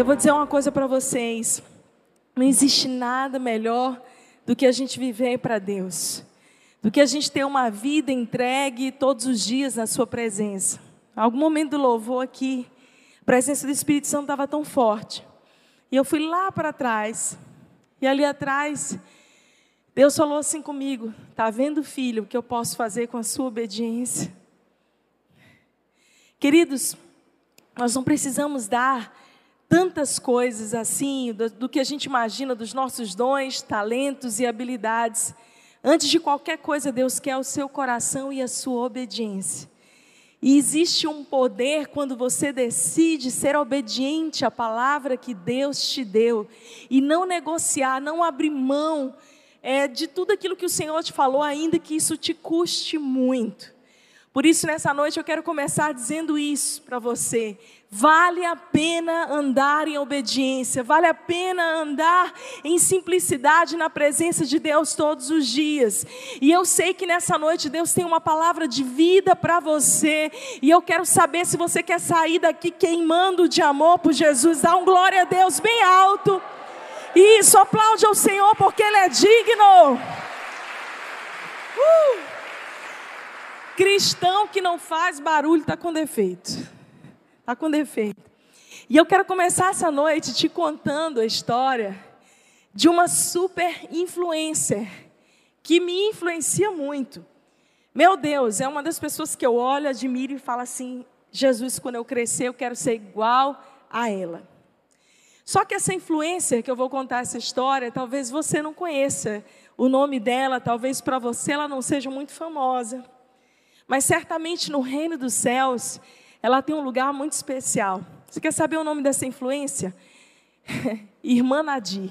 Eu vou dizer uma coisa para vocês: não existe nada melhor do que a gente viver para Deus, do que a gente ter uma vida entregue todos os dias na Sua presença. Algum momento do louvor aqui, a presença do Espírito Santo estava tão forte. E eu fui lá para trás. E ali atrás, Deus falou assim comigo: Está vendo, filho, o que eu posso fazer com a sua obediência? Queridos, nós não precisamos dar tantas coisas assim, do, do, que a gente imagina, dos nossos dons, talentos e habilidades. Antes de qualquer coisa, Deus quer o seu coração e a sua obediência. E existe um poder quando você decide ser obediente à palavra que Deus te deu e não negociar, não abrir mão é, de tudo aquilo que o Senhor te falou, ainda que isso te custe muito. Por isso, nessa noite, eu quero começar dizendo isso para você. Vale a pena andar em obediência, vale a pena andar em simplicidade na presença de Deus todos os dias. E eu sei que nessa noite Deus tem uma palavra de vida para você, e eu quero saber se você quer sair daqui queimando de amor por Jesus. Dá um glória a Deus bem alto. Isso, aplaude ao Senhor porque Ele é digno. Uh! Cristão que não faz barulho está com defeito. Está com defeito. E eu quero começar essa noite te contando a história de uma super influencer que me influencia muito. Meu Deus, é uma das pessoas que eu olho, admiro e falo assim: Jesus, quando eu crescer, eu quero ser igual a ela. Só que essa influencer que eu vou contar essa história, talvez você não conheça o nome dela, talvez para você ela não seja muito famosa. Mas certamente no reino dos céus, ela tem um lugar muito especial. Você quer saber o nome dessa influência? Irmã Nadir.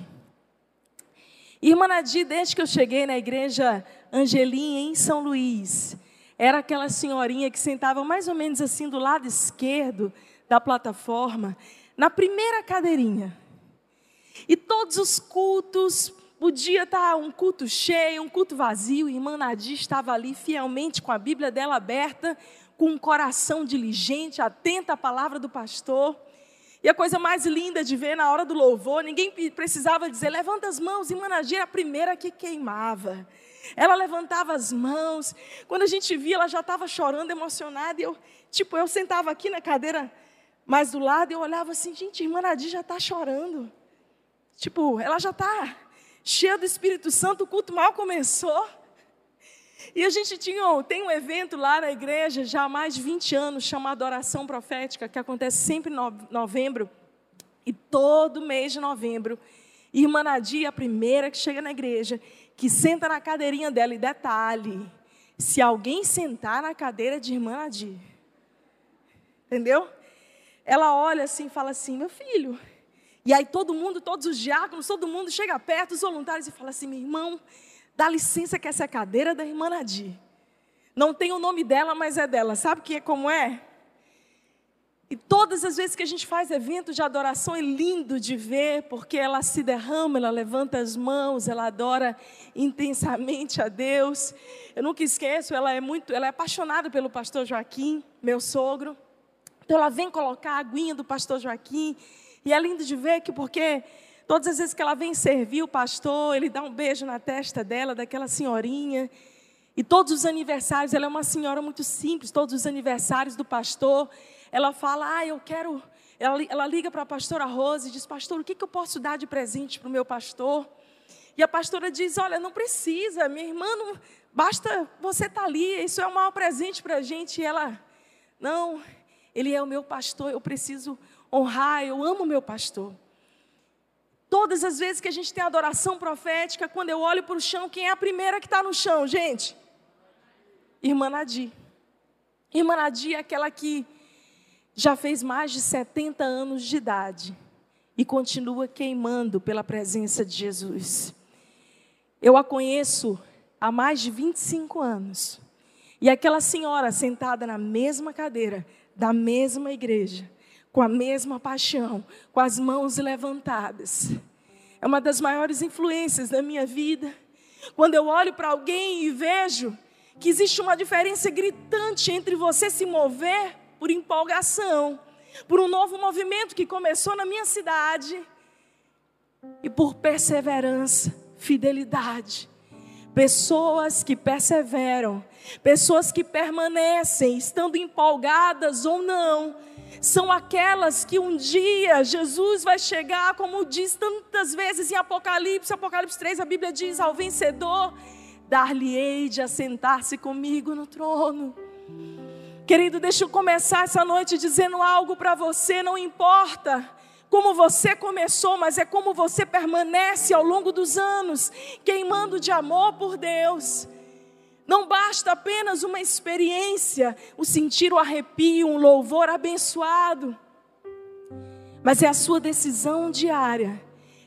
Irmã Nadir, desde que eu cheguei na igreja Angelim, em São Luís, era aquela senhorinha que sentava mais ou menos assim do lado esquerdo da plataforma, na primeira cadeirinha. E todos os cultos, Podia estar um culto cheio, um culto vazio. Irmã Nadir estava ali fielmente com a Bíblia dela aberta, com um coração diligente, atenta à palavra do pastor. E a coisa mais linda de ver na hora do louvor, ninguém precisava dizer, levanta as mãos. Irmã Nadir era a primeira que queimava. Ela levantava as mãos. Quando a gente via, ela já estava chorando, emocionada. E eu, tipo, eu sentava aqui na cadeira mais do lado e eu olhava assim, gente, irmã Nadir já está chorando. Tipo, ela já está cheia do Espírito Santo, o culto mal começou. E a gente tinha, tem um evento lá na igreja já há mais de 20 anos, chamado Oração Profética, que acontece sempre em novembro. E todo mês de novembro, Irmã Nadia, a primeira que chega na igreja, que senta na cadeirinha dela. E detalhe: se alguém sentar na cadeira de Irmã Nadia, entendeu? Ela olha assim e fala assim: meu filho, e aí todo mundo, todos os diáconos, todo mundo chega perto, os voluntários, e fala assim: meu irmão, dá licença que essa é a cadeira da irmã Nadir. Não tem o nome dela, mas é dela. Sabe que é como é? E todas as vezes que a gente faz evento de adoração é lindo de ver, porque ela se derrama, ela levanta as mãos, ela adora intensamente a Deus. Eu nunca esqueço, ela é muito, ela é apaixonada pelo pastor Joaquim, meu sogro. Então ela vem colocar a aguinha do pastor Joaquim e é lindo de ver que, porque todas as vezes que ela vem servir o pastor, ele dá um beijo na testa dela, daquela senhorinha. E todos os aniversários, ela é uma senhora muito simples, todos os aniversários do pastor, ela fala: Ah, eu quero. Ela, ela liga para a pastora Rose e diz: Pastor, o que, que eu posso dar de presente para o meu pastor? E a pastora diz: Olha, não precisa, minha irmã, não, basta você estar tá ali, isso é um maior presente para a gente. E ela: Não, ele é o meu pastor, eu preciso honrar, eu amo meu pastor. Todas as vezes que a gente tem adoração profética, quando eu olho para o chão, quem é a primeira que está no chão, gente? Irmã Nadir. Irmã Nadir é aquela que já fez mais de 70 anos de idade e continua queimando pela presença de Jesus. Eu a conheço há mais de 25 anos. E aquela senhora sentada na mesma cadeira, da mesma igreja, com a mesma paixão, com as mãos levantadas. É uma das maiores influências da minha vida. Quando eu olho para alguém e vejo que existe uma diferença gritante entre você se mover por empolgação por um novo movimento que começou na minha cidade e por perseverança, fidelidade. Pessoas que perseveram, pessoas que permanecem, estando empolgadas ou não, são aquelas que um dia Jesus vai chegar, como diz tantas vezes em Apocalipse, Apocalipse 3, a Bíblia diz: ao vencedor, dar-lhe-ei de assentar-se comigo no trono. Querido, deixa eu começar essa noite dizendo algo para você, não importa como você começou, mas é como você permanece ao longo dos anos, queimando de amor por Deus. Não basta apenas uma experiência, o sentir o arrepio, um louvor abençoado, mas é a sua decisão diária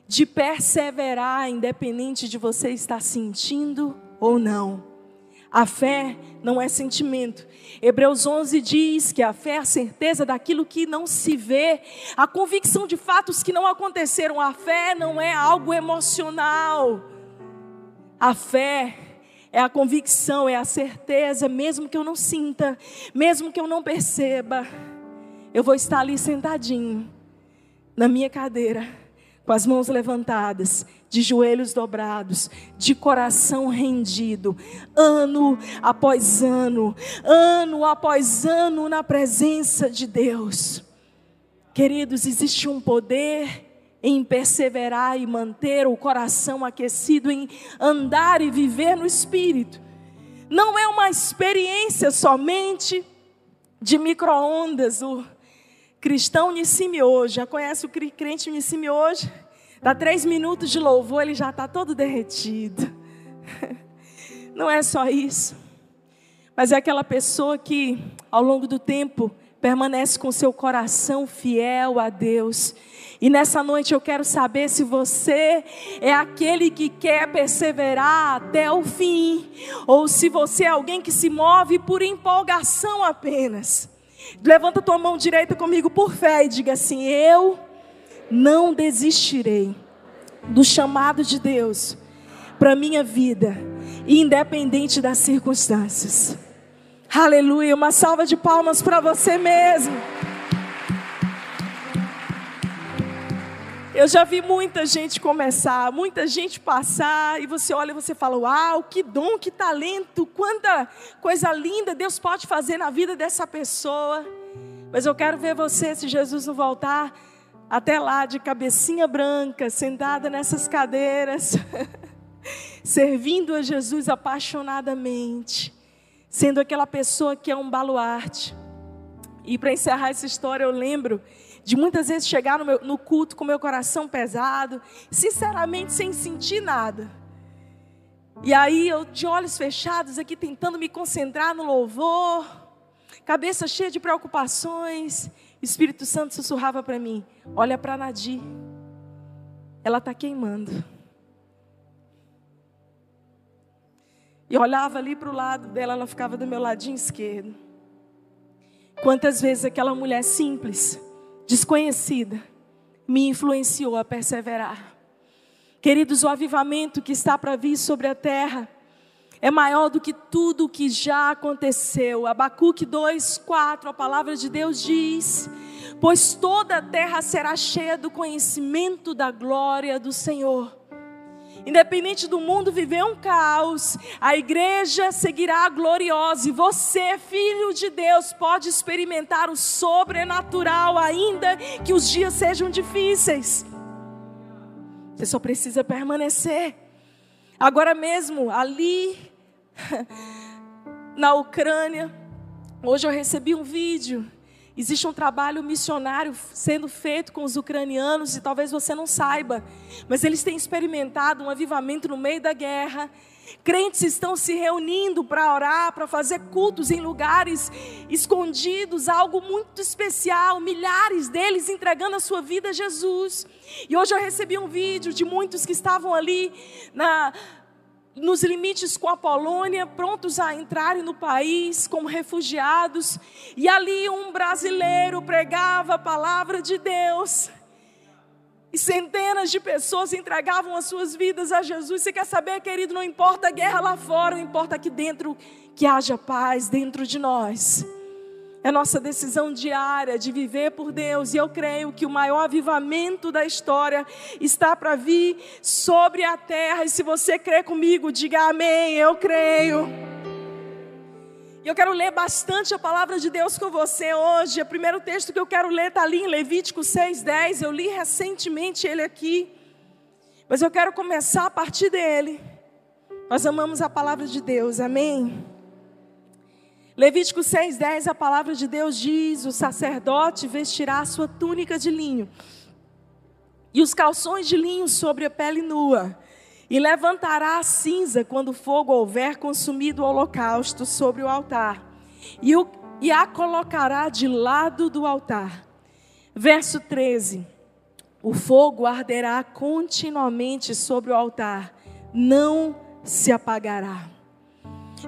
de perseverar, independente de você estar sentindo ou não. A fé não é sentimento. Hebreus 11 diz que a fé é a certeza daquilo que não se vê, a convicção de fatos que não aconteceram. A fé não é algo emocional. A fé é a convicção, é a certeza, mesmo que eu não sinta, mesmo que eu não perceba, eu vou estar ali sentadinho, na minha cadeira, com as mãos levantadas, de joelhos dobrados, de coração rendido, ano após ano, ano após ano na presença de Deus. Queridos, existe um poder em perseverar e manter o coração aquecido, em andar e viver no Espírito. Não é uma experiência somente de micro-ondas. O cristão Nissime hoje, já conhece o crente Nissime hoje? Dá três minutos de louvor, ele já está todo derretido. Não é só isso. Mas é aquela pessoa que, ao longo do tempo, permanece com seu coração fiel a Deus. E nessa noite eu quero saber se você é aquele que quer perseverar até o fim, ou se você é alguém que se move por empolgação apenas. Levanta tua mão direita comigo por fé e diga assim: Eu não desistirei do chamado de Deus para minha vida, independente das circunstâncias. Aleluia, uma salva de palmas para você mesmo. Eu já vi muita gente começar, muita gente passar, e você olha e você fala: Uau, que dom, que talento, quanta coisa linda Deus pode fazer na vida dessa pessoa. Mas eu quero ver você, se Jesus não voltar, até lá de cabecinha branca, sentada nessas cadeiras, servindo a Jesus apaixonadamente, sendo aquela pessoa que é um baluarte. E para encerrar essa história, eu lembro de muitas vezes chegar no, meu, no culto com meu coração pesado, sinceramente sem sentir nada. E aí eu de olhos fechados aqui tentando me concentrar no louvor, cabeça cheia de preocupações, Espírito Santo sussurrava para mim: Olha para Nadir, ela está queimando. E olhava ali para o lado dela, ela ficava do meu ladinho esquerdo. Quantas vezes aquela mulher simples, desconhecida, me influenciou a perseverar. Queridos, o avivamento que está para vir sobre a terra é maior do que tudo o que já aconteceu. Abacuque 2:4, a palavra de Deus diz: "Pois toda a terra será cheia do conhecimento da glória do Senhor." Independente do mundo viver um caos, a igreja seguirá gloriosa e você, filho de Deus, pode experimentar o sobrenatural ainda que os dias sejam difíceis. Você só precisa permanecer. Agora mesmo, ali na Ucrânia. Hoje eu recebi um vídeo. Existe um trabalho missionário sendo feito com os ucranianos e talvez você não saiba, mas eles têm experimentado um avivamento no meio da guerra. Crentes estão se reunindo para orar, para fazer cultos em lugares escondidos, algo muito especial. Milhares deles entregando a sua vida a Jesus. E hoje eu recebi um vídeo de muitos que estavam ali na nos limites com a Polônia, prontos a entrarem no país como refugiados, e ali um brasileiro pregava a palavra de Deus. E centenas de pessoas entregavam as suas vidas a Jesus. Você quer saber, querido? Não importa a guerra lá fora, não importa aqui dentro que haja paz dentro de nós. É nossa decisão diária de viver por Deus. E eu creio que o maior avivamento da história está para vir sobre a terra. E se você crê comigo, diga amém. Eu creio. E eu quero ler bastante a palavra de Deus com você hoje. O primeiro texto que eu quero ler está ali em Levítico 6,10. Eu li recentemente ele aqui. Mas eu quero começar a partir dele. Nós amamos a palavra de Deus, amém? Levítico 6,10, a palavra de Deus diz: O sacerdote vestirá a sua túnica de linho e os calções de linho sobre a pele nua e levantará a cinza quando o fogo houver consumido o holocausto sobre o altar, e, o, e a colocará de lado do altar. Verso 13: O fogo arderá continuamente sobre o altar, não se apagará.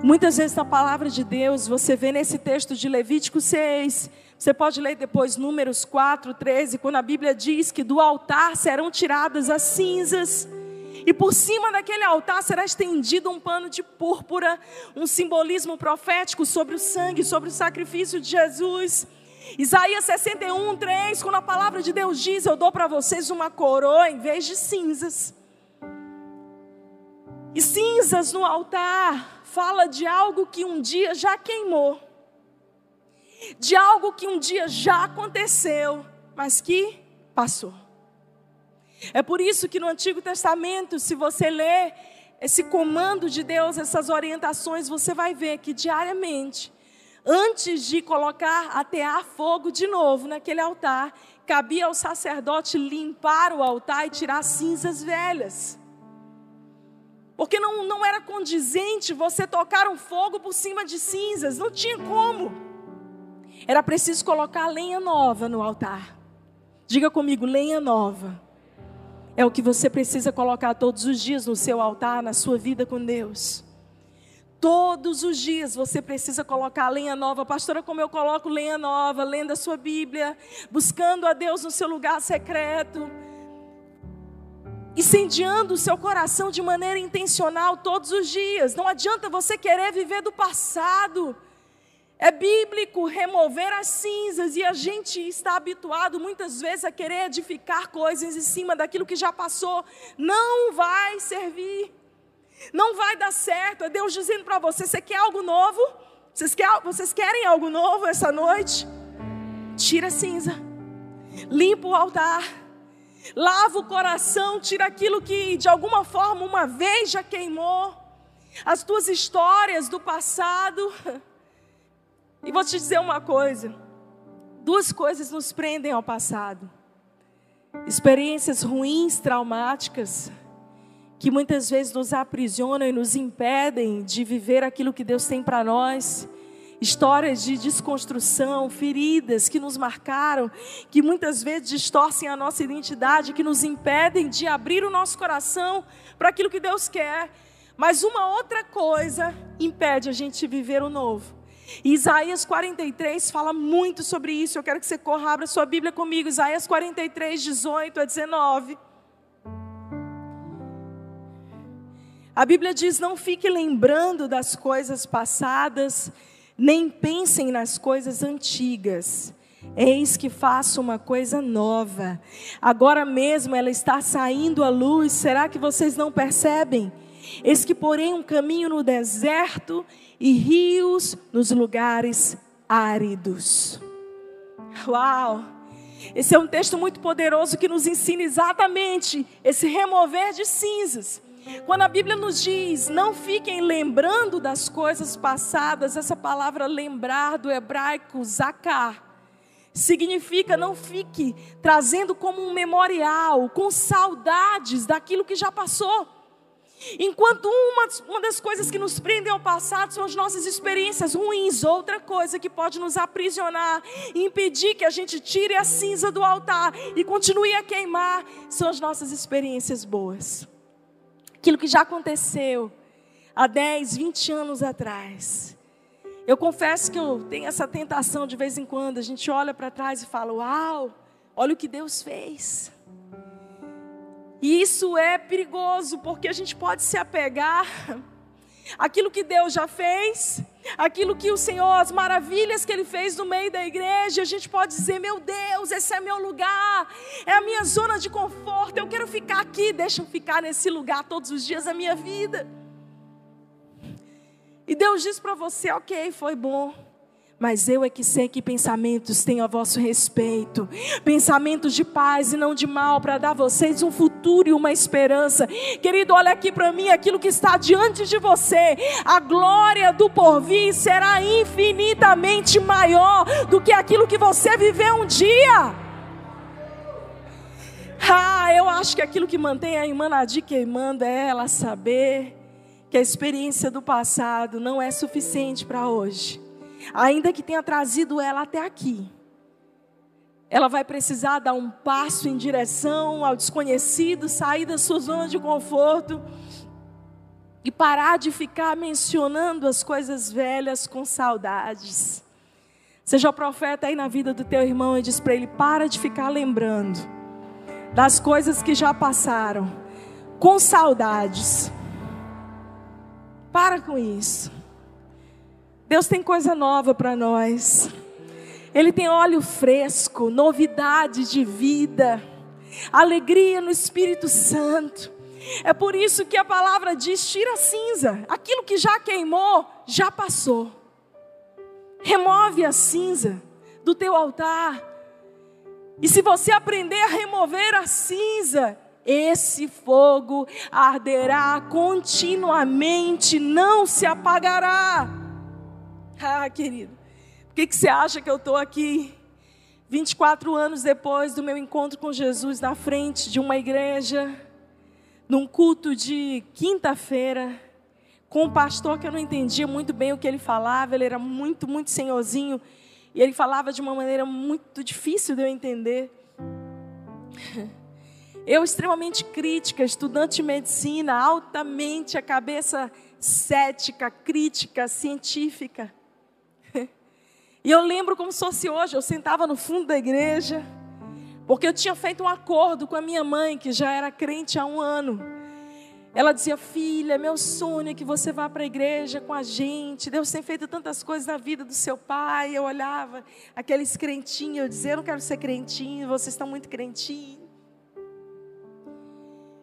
Muitas vezes na palavra de Deus, você vê nesse texto de Levítico 6, você pode ler depois Números 4, 13, quando a Bíblia diz que do altar serão tiradas as cinzas e por cima daquele altar será estendido um pano de púrpura, um simbolismo profético sobre o sangue, sobre o sacrifício de Jesus. Isaías 61, 3, quando a palavra de Deus diz: Eu dou para vocês uma coroa em vez de cinzas. E cinzas no altar fala de algo que um dia já queimou, de algo que um dia já aconteceu, mas que passou. É por isso que no Antigo Testamento, se você ler esse comando de Deus, essas orientações, você vai ver que diariamente, antes de colocar atear fogo de novo naquele altar, cabia ao sacerdote limpar o altar e tirar cinzas velhas. Porque não, não era condizente você tocar um fogo por cima de cinzas, não tinha como. Era preciso colocar lenha nova no altar. Diga comigo, lenha nova. É o que você precisa colocar todos os dias no seu altar, na sua vida com Deus. Todos os dias você precisa colocar lenha nova. Pastora, como eu coloco lenha nova? Lendo a sua Bíblia, buscando a Deus no seu lugar secreto. Incendiando o seu coração de maneira intencional todos os dias. Não adianta você querer viver do passado. É bíblico remover as cinzas e a gente está habituado muitas vezes a querer edificar coisas em cima daquilo que já passou. Não vai servir. Não vai dar certo. É Deus dizendo para você: você quer algo novo? Vocês, quer, vocês querem algo novo essa noite? Tira a cinza, limpa o altar, lava o coração, tira aquilo que de alguma forma uma vez já queimou, as tuas histórias do passado. E vou te dizer uma coisa: duas coisas nos prendem ao passado. Experiências ruins, traumáticas, que muitas vezes nos aprisionam e nos impedem de viver aquilo que Deus tem para nós. Histórias de desconstrução, feridas que nos marcaram, que muitas vezes distorcem a nossa identidade, que nos impedem de abrir o nosso coração para aquilo que Deus quer. Mas uma outra coisa impede a gente viver o novo Isaías 43 fala muito sobre isso. Eu quero que você corra, abra sua Bíblia comigo. Isaías 43, 18 a 19. A Bíblia diz: Não fique lembrando das coisas passadas, nem pensem nas coisas antigas. Eis que faço uma coisa nova. Agora mesmo ela está saindo à luz. Será que vocês não percebem? Eis que porém um caminho no deserto e rios nos lugares áridos. Uau! Esse é um texto muito poderoso que nos ensina exatamente esse remover de cinzas. Quando a Bíblia nos diz, não fiquem lembrando das coisas passadas, essa palavra lembrar do hebraico zakar, significa não fique trazendo como um memorial, com saudades daquilo que já passou. Enquanto uma, uma das coisas que nos prendem ao passado são as nossas experiências ruins, outra coisa que pode nos aprisionar e impedir que a gente tire a cinza do altar e continue a queimar são as nossas experiências boas. Aquilo que já aconteceu há 10, 20 anos atrás. Eu confesso que eu tenho essa tentação de vez em quando, a gente olha para trás e fala: Uau, olha o que Deus fez. E isso é perigoso, porque a gente pode se apegar àquilo que Deus já fez, aquilo que o Senhor, as maravilhas que Ele fez no meio da igreja, a gente pode dizer: meu Deus, esse é meu lugar, é a minha zona de conforto, eu quero ficar aqui, deixa eu ficar nesse lugar todos os dias da minha vida. E Deus diz para você: ok, foi bom, mas eu é que sei que pensamentos tenho a vosso respeito, pensamentos de paz e não de mal, para dar a vocês um futuro e uma esperança. Querido, olha aqui para mim aquilo que está diante de você. A glória do porvir será infinitamente maior do que aquilo que você viveu um dia. Ah, eu acho que aquilo que mantém a irmã Nadir queimando é ela saber que a experiência do passado não é suficiente para hoje ainda que tenha trazido ela até aqui, ela vai precisar dar um passo em direção ao desconhecido, sair da sua zona de conforto e parar de ficar mencionando as coisas velhas com saudades. Seja o profeta aí na vida do teu irmão e diz para ele: para de ficar lembrando das coisas que já passaram, com saudades. Para com isso. Deus tem coisa nova para nós. Ele tem óleo fresco, novidade de vida, alegria no Espírito Santo. É por isso que a palavra diz: tira a cinza. Aquilo que já queimou, já passou. Remove a cinza do teu altar. E se você aprender a remover a cinza, esse fogo arderá continuamente, não se apagará. Ah, querido, por que, que você acha que eu estou aqui 24 anos depois do meu encontro com Jesus na frente de uma igreja, num culto de quinta-feira, com um pastor que eu não entendia muito bem o que ele falava, ele era muito, muito senhorzinho, e ele falava de uma maneira muito difícil de eu entender. Eu, extremamente crítica, estudante de medicina, altamente a cabeça cética, crítica, científica. E eu lembro como se fosse hoje, eu sentava no fundo da igreja, porque eu tinha feito um acordo com a minha mãe, que já era crente há um ano. Ela dizia, filha, meu sonho é que você vá para a igreja com a gente. Deus tem feito tantas coisas na vida do seu pai. Eu olhava aqueles crentinhos, eu dizia, eu não quero ser crentinho, vocês estão muito crentinhos.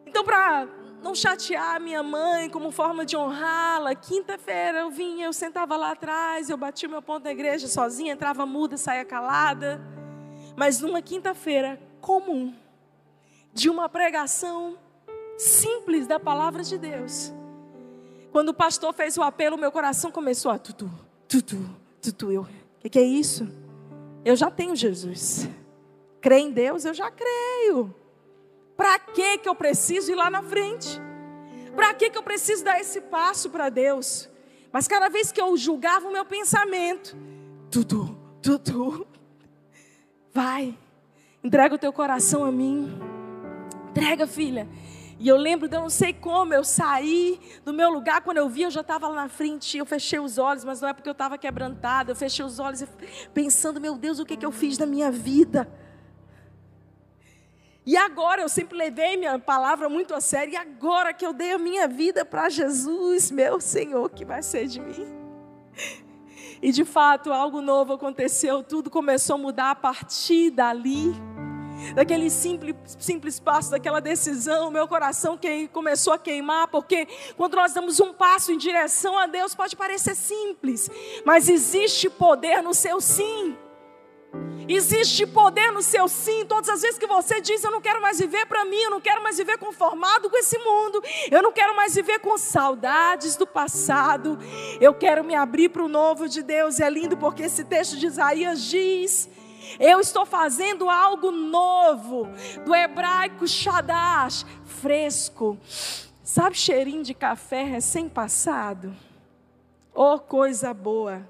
Então, para não chatear minha mãe como forma de honrá-la. Quinta-feira eu vinha, eu sentava lá atrás, eu batia meu ponto na igreja sozinha, entrava muda, saía calada. Mas numa quinta-feira comum, de uma pregação simples da palavra de Deus. Quando o pastor fez o apelo, meu coração começou a tutu, tutu, tutu. Eu, o que, que é isso? Eu já tenho Jesus. Crê em Deus? Eu já creio. Para que que eu preciso ir lá na frente? Para que que eu preciso dar esse passo para Deus? Mas cada vez que eu julgava o meu pensamento, tudo, tudo, vai, entrega o teu coração a mim, entrega, filha. E eu lembro de eu não sei como, eu saí do meu lugar, quando eu vi, eu já estava lá na frente, eu fechei os olhos, mas não é porque eu estava quebrantada, eu fechei os olhos pensando, meu Deus, o que, que eu fiz na minha vida? E agora eu sempre levei minha palavra muito a sério. E agora que eu dei a minha vida para Jesus, meu Senhor, que vai ser de mim? E de fato, algo novo aconteceu. Tudo começou a mudar a partir dali. Daquele simples, simples passo, daquela decisão, meu coração que começou a queimar, porque quando nós damos um passo em direção a Deus, pode parecer simples, mas existe poder no seu sim. Existe poder no seu sim. Todas as vezes que você diz: Eu não quero mais viver para mim, eu não quero mais viver conformado com esse mundo, eu não quero mais viver com saudades do passado, eu quero me abrir para o novo de Deus. É lindo porque esse texto de Isaías diz: Eu estou fazendo algo novo, do hebraico shadash, fresco. Sabe cheirinho de café recém-passado? Oh, coisa boa.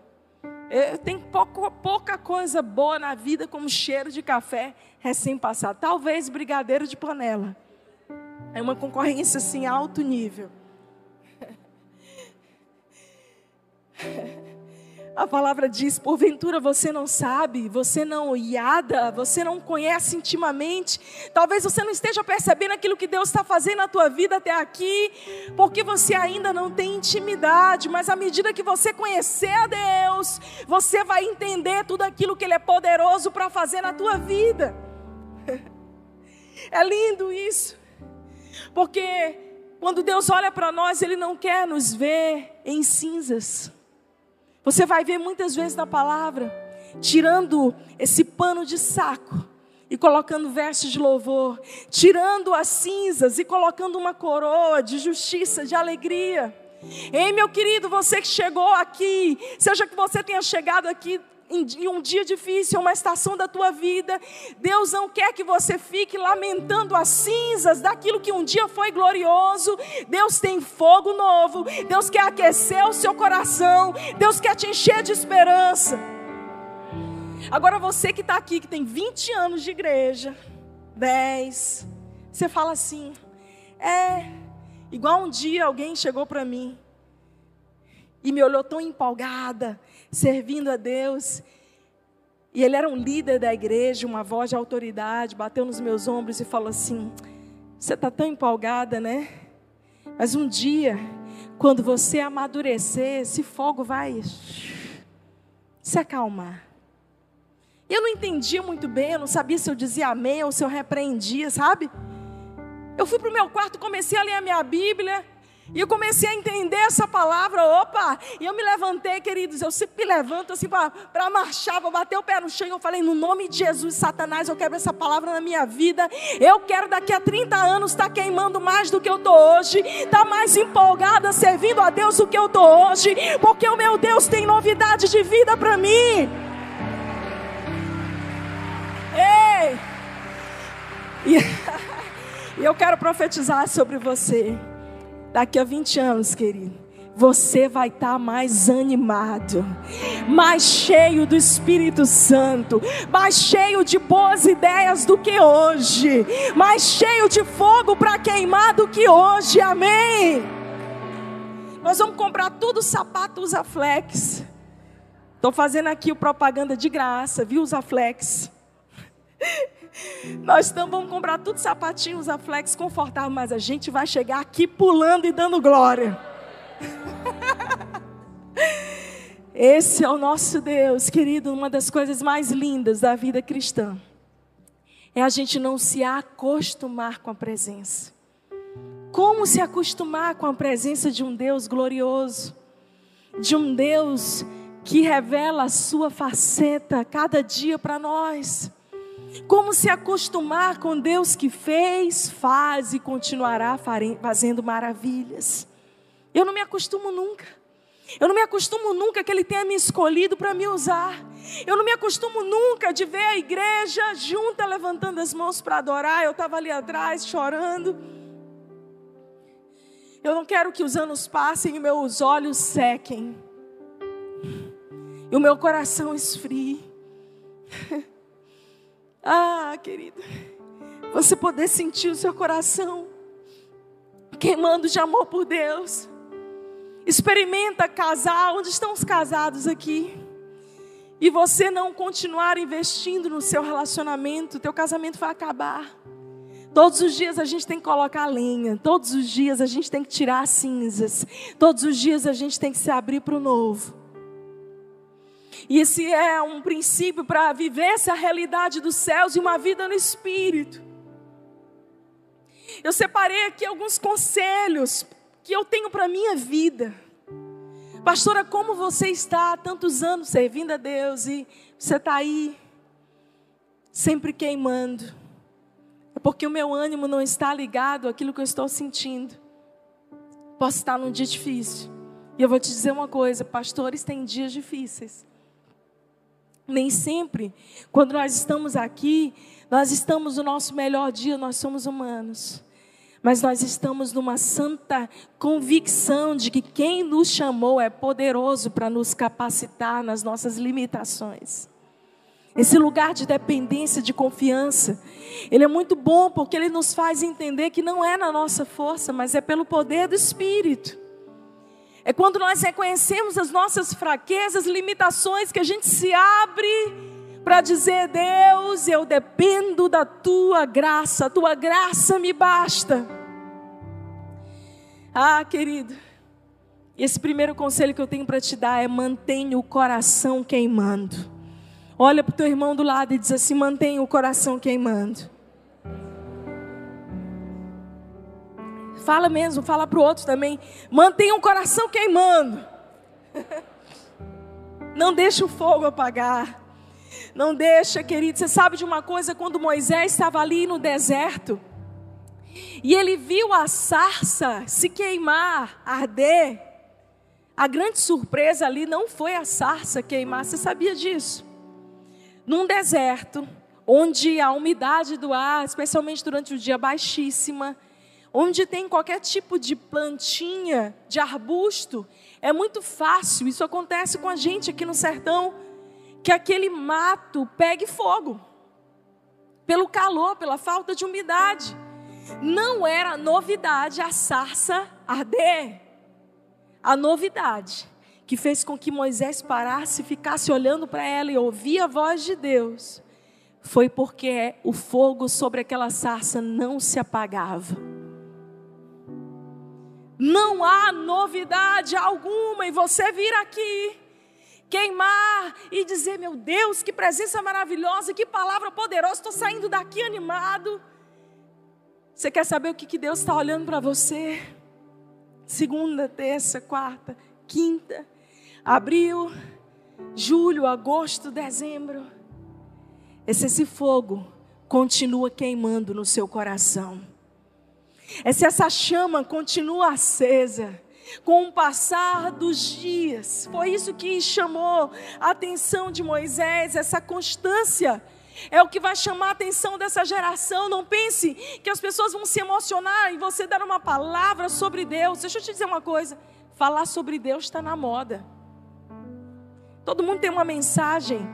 Tem pouco, pouca coisa boa na vida como cheiro de café recém-passado. Talvez brigadeiro de panela. É uma concorrência assim, alto nível. A palavra diz: porventura você não sabe, você não iada, você não conhece intimamente. Talvez você não esteja percebendo aquilo que Deus está fazendo na tua vida até aqui, porque você ainda não tem intimidade. Mas à medida que você conhecer a Deus, você vai entender tudo aquilo que Ele é poderoso para fazer na tua vida. É lindo isso, porque quando Deus olha para nós, Ele não quer nos ver em cinzas. Você vai ver muitas vezes na palavra, tirando esse pano de saco e colocando versos de louvor, tirando as cinzas e colocando uma coroa de justiça, de alegria. Ei, meu querido, você que chegou aqui, seja que você tenha chegado aqui em um dia difícil, uma estação da tua vida, Deus não quer que você fique lamentando as cinzas daquilo que um dia foi glorioso. Deus tem fogo novo, Deus quer aquecer o seu coração, Deus quer te encher de esperança. Agora você que está aqui, que tem 20 anos de igreja, 10, você fala assim, é, igual um dia alguém chegou para mim e me olhou tão empolgada, servindo a Deus. E ele era um líder da igreja, uma voz de autoridade, bateu nos meus ombros e falou assim: Você está tão empolgada, né? Mas um dia, quando você amadurecer, esse fogo vai se acalmar. Eu não entendia muito bem, eu não sabia se eu dizia amém ou se eu repreendia, sabe? Eu fui para o meu quarto, comecei a ler a minha Bíblia, e eu comecei a entender essa palavra, opa, e eu me levantei, queridos, eu sempre me levanto assim para marchar, para bater o pé no chão, e eu falei, no nome de Jesus, Satanás, eu quero essa palavra na minha vida, eu quero daqui a 30 anos estar tá queimando mais do que eu estou hoje, estar tá mais empolgada servindo a Deus do que eu estou hoje, porque o meu Deus tem novidade de vida para mim. Ei! E eu quero profetizar sobre você. Daqui a 20 anos, querido, você vai estar tá mais animado, mais cheio do Espírito Santo, mais cheio de boas ideias do que hoje, mais cheio de fogo para queimar do que hoje, amém? Nós vamos comprar tudo sapato Usaflex. Estou fazendo aqui o propaganda de graça, viu, Usaflex? Nós estamos, vamos comprar tudo sapatinhos a flex confortável, mas a gente vai chegar aqui pulando e dando glória. Esse é o nosso Deus, querido. Uma das coisas mais lindas da vida cristã é a gente não se acostumar com a presença. Como se acostumar com a presença de um Deus glorioso, de um Deus que revela a sua faceta cada dia para nós. Como se acostumar com Deus que fez, faz e continuará fazendo maravilhas. Eu não me acostumo nunca. Eu não me acostumo nunca que Ele tenha me escolhido para me usar. Eu não me acostumo nunca de ver a igreja junta levantando as mãos para adorar. Eu estava ali atrás chorando. Eu não quero que os anos passem e meus olhos sequem. E o meu coração esfrie. Ah, querido, você poder sentir o seu coração queimando de amor por Deus. Experimenta casar, onde estão os casados aqui? E você não continuar investindo no seu relacionamento, teu casamento vai acabar. Todos os dias a gente tem que colocar lenha, todos os dias a gente tem que tirar as cinzas, todos os dias a gente tem que se abrir para o novo. E esse é um princípio para viver essa realidade dos céus e uma vida no espírito. Eu separei aqui alguns conselhos que eu tenho para minha vida. Pastora, como você está há tantos anos servindo a Deus e você está aí sempre queimando? É porque o meu ânimo não está ligado àquilo que eu estou sentindo. Posso estar num dia difícil. E eu vou te dizer uma coisa: pastores têm dias difíceis. Nem sempre, quando nós estamos aqui, nós estamos no nosso melhor dia, nós somos humanos. Mas nós estamos numa santa convicção de que quem nos chamou é poderoso para nos capacitar nas nossas limitações. Esse lugar de dependência, de confiança, ele é muito bom porque ele nos faz entender que não é na nossa força, mas é pelo poder do Espírito. É quando nós reconhecemos as nossas fraquezas, limitações, que a gente se abre para dizer: Deus, eu dependo da tua graça, a tua graça me basta. Ah, querido, esse primeiro conselho que eu tenho para te dar é mantenha o coração queimando. Olha para o teu irmão do lado e diz assim: mantenha o coração queimando. Fala mesmo, fala para o outro também. Mantenha o coração queimando. Não deixa o fogo apagar. Não deixa, querido. Você sabe de uma coisa? Quando Moisés estava ali no deserto e ele viu a sarça se queimar, arder. A grande surpresa ali não foi a sarça queimar. Você sabia disso? Num deserto, onde a umidade do ar, especialmente durante o dia, baixíssima onde tem qualquer tipo de plantinha, de arbusto, é muito fácil, isso acontece com a gente aqui no sertão, que aquele mato pegue fogo, pelo calor, pela falta de umidade. Não era novidade a sarça arder. A novidade que fez com que Moisés parasse, ficasse olhando para ela e ouvia a voz de Deus, foi porque o fogo sobre aquela sarça não se apagava. Não há novidade alguma em você vir aqui, queimar e dizer: Meu Deus, que presença maravilhosa, que palavra poderosa, estou saindo daqui animado. Você quer saber o que, que Deus está olhando para você? Segunda, terça, quarta, quinta, abril, julho, agosto, dezembro. Esse, esse fogo continua queimando no seu coração é se essa chama continua acesa com o passar dos dias. Foi isso que chamou a atenção de Moisés, essa constância. É o que vai chamar a atenção dessa geração. Não pense que as pessoas vão se emocionar e você dar uma palavra sobre Deus. Deixa eu te dizer uma coisa: falar sobre Deus está na moda. Todo mundo tem uma mensagem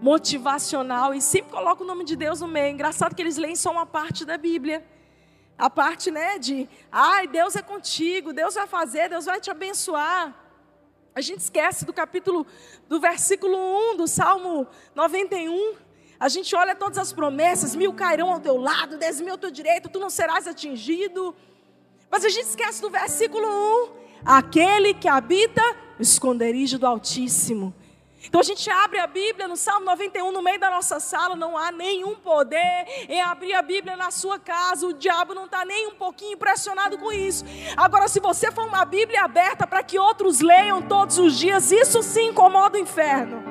motivacional e sempre coloca o nome de Deus no meio. Engraçado que eles leem só uma parte da Bíblia a parte, né, de, ai, Deus é contigo, Deus vai fazer, Deus vai te abençoar. A gente esquece do capítulo, do versículo 1 do Salmo 91. A gente olha todas as promessas, mil cairão ao teu lado, dez mil ao teu direito, tu não serás atingido. Mas a gente esquece do versículo 1. Aquele que habita o esconderijo do Altíssimo então a gente abre a Bíblia no Salmo 91 no meio da nossa sala, não há nenhum poder em abrir a Bíblia na sua casa, o diabo não está nem um pouquinho impressionado com isso. Agora, se você for uma Bíblia aberta para que outros leiam todos os dias, isso sim incomoda o inferno.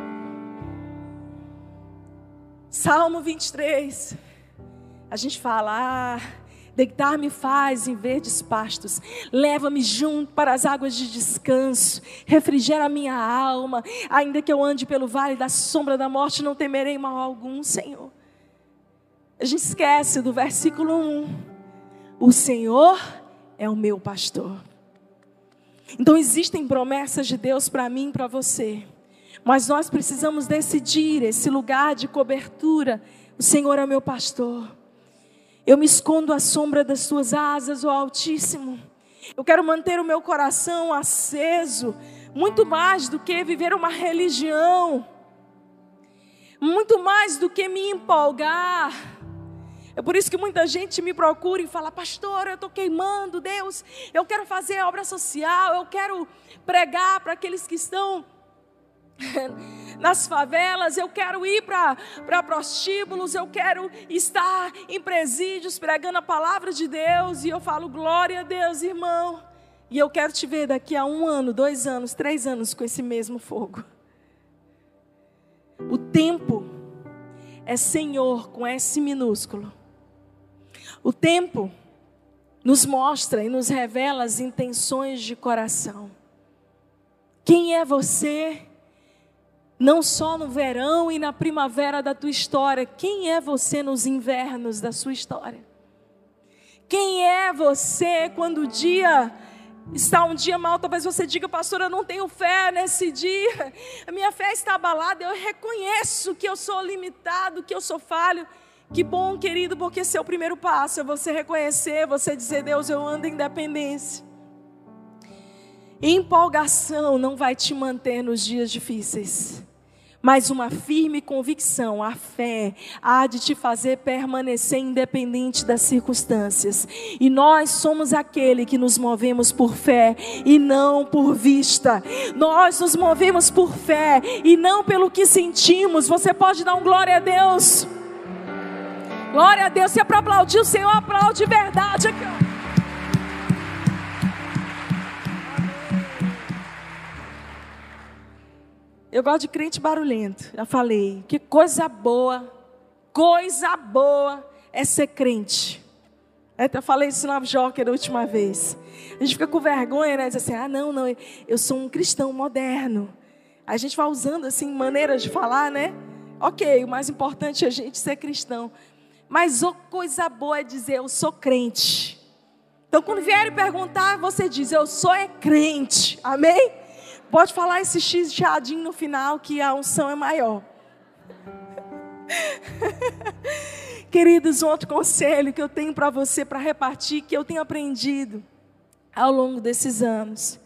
Salmo 23, a gente fala, ah, Deitar-me faz em verdes pastos, leva-me junto para as águas de descanso, refrigera a minha alma, ainda que eu ande pelo vale da sombra da morte, não temerei mal algum, Senhor. A gente esquece do versículo 1: O Senhor é o meu pastor. Então existem promessas de Deus para mim e para você, mas nós precisamos decidir esse lugar de cobertura. O Senhor é meu pastor. Eu me escondo à sombra das tuas asas, ó Altíssimo. Eu quero manter o meu coração aceso, muito mais do que viver uma religião, muito mais do que me empolgar. É por isso que muita gente me procura e fala: Pastor, eu estou queimando, Deus, eu quero fazer obra social, eu quero pregar para aqueles que estão nas favelas, eu quero ir para prostíbulos, eu quero estar em presídios pregando a palavra de Deus, e eu falo, glória a Deus, irmão. E eu quero te ver daqui a um ano, dois anos, três anos com esse mesmo fogo. O tempo é Senhor com S minúsculo. O tempo nos mostra e nos revela as intenções de coração. Quem é você? Não só no verão e na primavera da tua história, quem é você nos invernos da sua história? Quem é você quando o dia está um dia mal? Talvez você diga, pastor, eu não tenho fé nesse dia, a minha fé está abalada, eu reconheço que eu sou limitado, que eu sou falho. Que bom, querido, porque esse é o primeiro passo, é você reconhecer, você dizer, Deus, eu ando em dependência. Empolgação não vai te manter nos dias difíceis. Mas uma firme convicção, a fé, há de te fazer permanecer independente das circunstâncias. E nós somos aquele que nos movemos por fé e não por vista. Nós nos movemos por fé e não pelo que sentimos. Você pode dar um glória a Deus. Glória a Deus. Se é para aplaudir o Senhor, aplaude de verdade aqui. Eu gosto de crente barulhento, já falei. Que coisa boa, coisa boa é ser crente. Eu falei isso na Joker da última vez. A gente fica com vergonha, né? Diz assim, ah, não, não, eu sou um cristão moderno. A gente vai usando, assim, maneiras de falar, né? Ok, o mais importante é a gente ser cristão. Mas oh, coisa boa é dizer, eu sou crente. Então, quando vierem perguntar, você diz, eu sou é crente. Amém? Pode falar esse X no final que a unção é maior. Queridos, outro conselho que eu tenho para você para repartir, que eu tenho aprendido ao longo desses anos.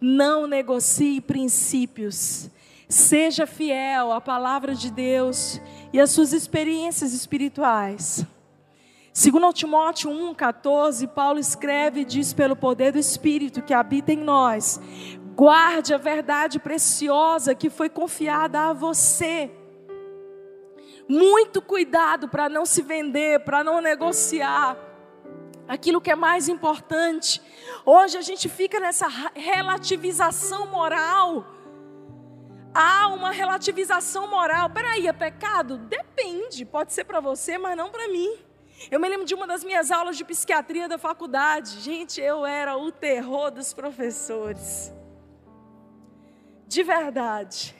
Não negocie princípios. Seja fiel à palavra de Deus e às suas experiências espirituais. Segundo Timóteo 1,14, Paulo escreve e diz pelo poder do Espírito que habita em nós, Guarde a verdade preciosa que foi confiada a você. Muito cuidado para não se vender, para não negociar aquilo que é mais importante. Hoje a gente fica nessa relativização moral. Há uma relativização moral. Peraí, é pecado? Depende. Pode ser para você, mas não para mim. Eu me lembro de uma das minhas aulas de psiquiatria da faculdade. Gente, eu era o terror dos professores de verdade,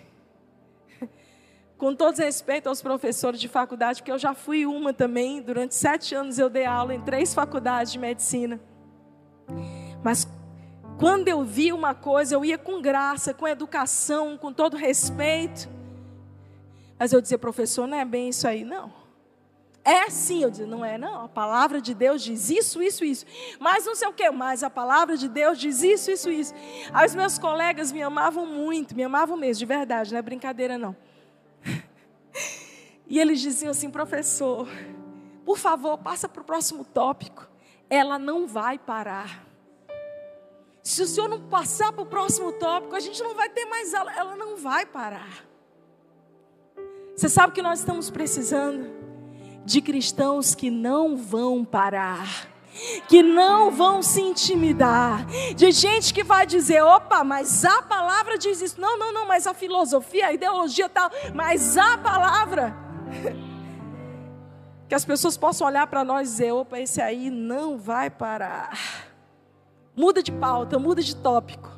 com todo respeito aos professores de faculdade, porque eu já fui uma também, durante sete anos eu dei aula em três faculdades de medicina. Mas quando eu vi uma coisa, eu ia com graça, com educação, com todo respeito. Mas eu dizia, professor, não é bem isso aí, não. É sim, eu disse, não é não, a palavra de Deus diz isso, isso, isso. Mas não sei o que, mas a palavra de Deus diz isso, isso, isso. Aí os meus colegas me amavam muito, me amavam mesmo, de verdade, não é brincadeira não. E eles diziam assim, professor, por favor, passa para o próximo tópico. Ela não vai parar. Se o senhor não passar para o próximo tópico, a gente não vai ter mais aula. Ela não vai parar. Você sabe o que nós estamos precisando? De cristãos que não vão parar que não vão se intimidar, de gente que vai dizer: opa, mas a palavra diz isso. Não, não, não, mas a filosofia, a ideologia tal, mas a palavra. Que as pessoas possam olhar para nós e dizer: opa, esse aí não vai parar. Muda de pauta, muda de tópico.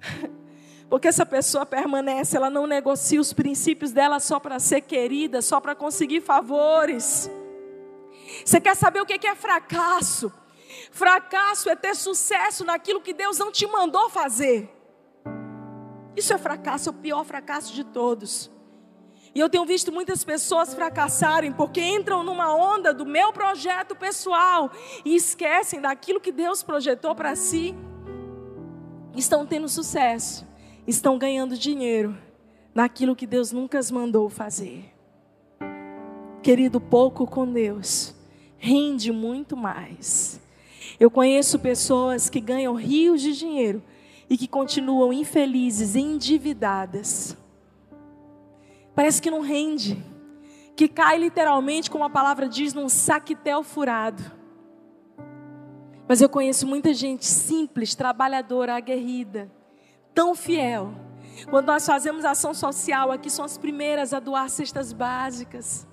Porque essa pessoa permanece, ela não negocia os princípios dela só para ser querida, só para conseguir favores. Você quer saber o que é fracasso? Fracasso é ter sucesso naquilo que Deus não te mandou fazer. Isso é fracasso, é o pior fracasso de todos. E eu tenho visto muitas pessoas fracassarem porque entram numa onda do meu projeto pessoal e esquecem daquilo que Deus projetou para si. Estão tendo sucesso estão ganhando dinheiro naquilo que Deus nunca as mandou fazer. Querido, pouco com Deus rende muito mais. Eu conheço pessoas que ganham rios de dinheiro e que continuam infelizes endividadas. Parece que não rende, que cai literalmente, como a palavra diz, num saquetel furado. Mas eu conheço muita gente simples, trabalhadora, aguerrida, tão fiel. Quando nós fazemos ação social, aqui são as primeiras a doar cestas básicas.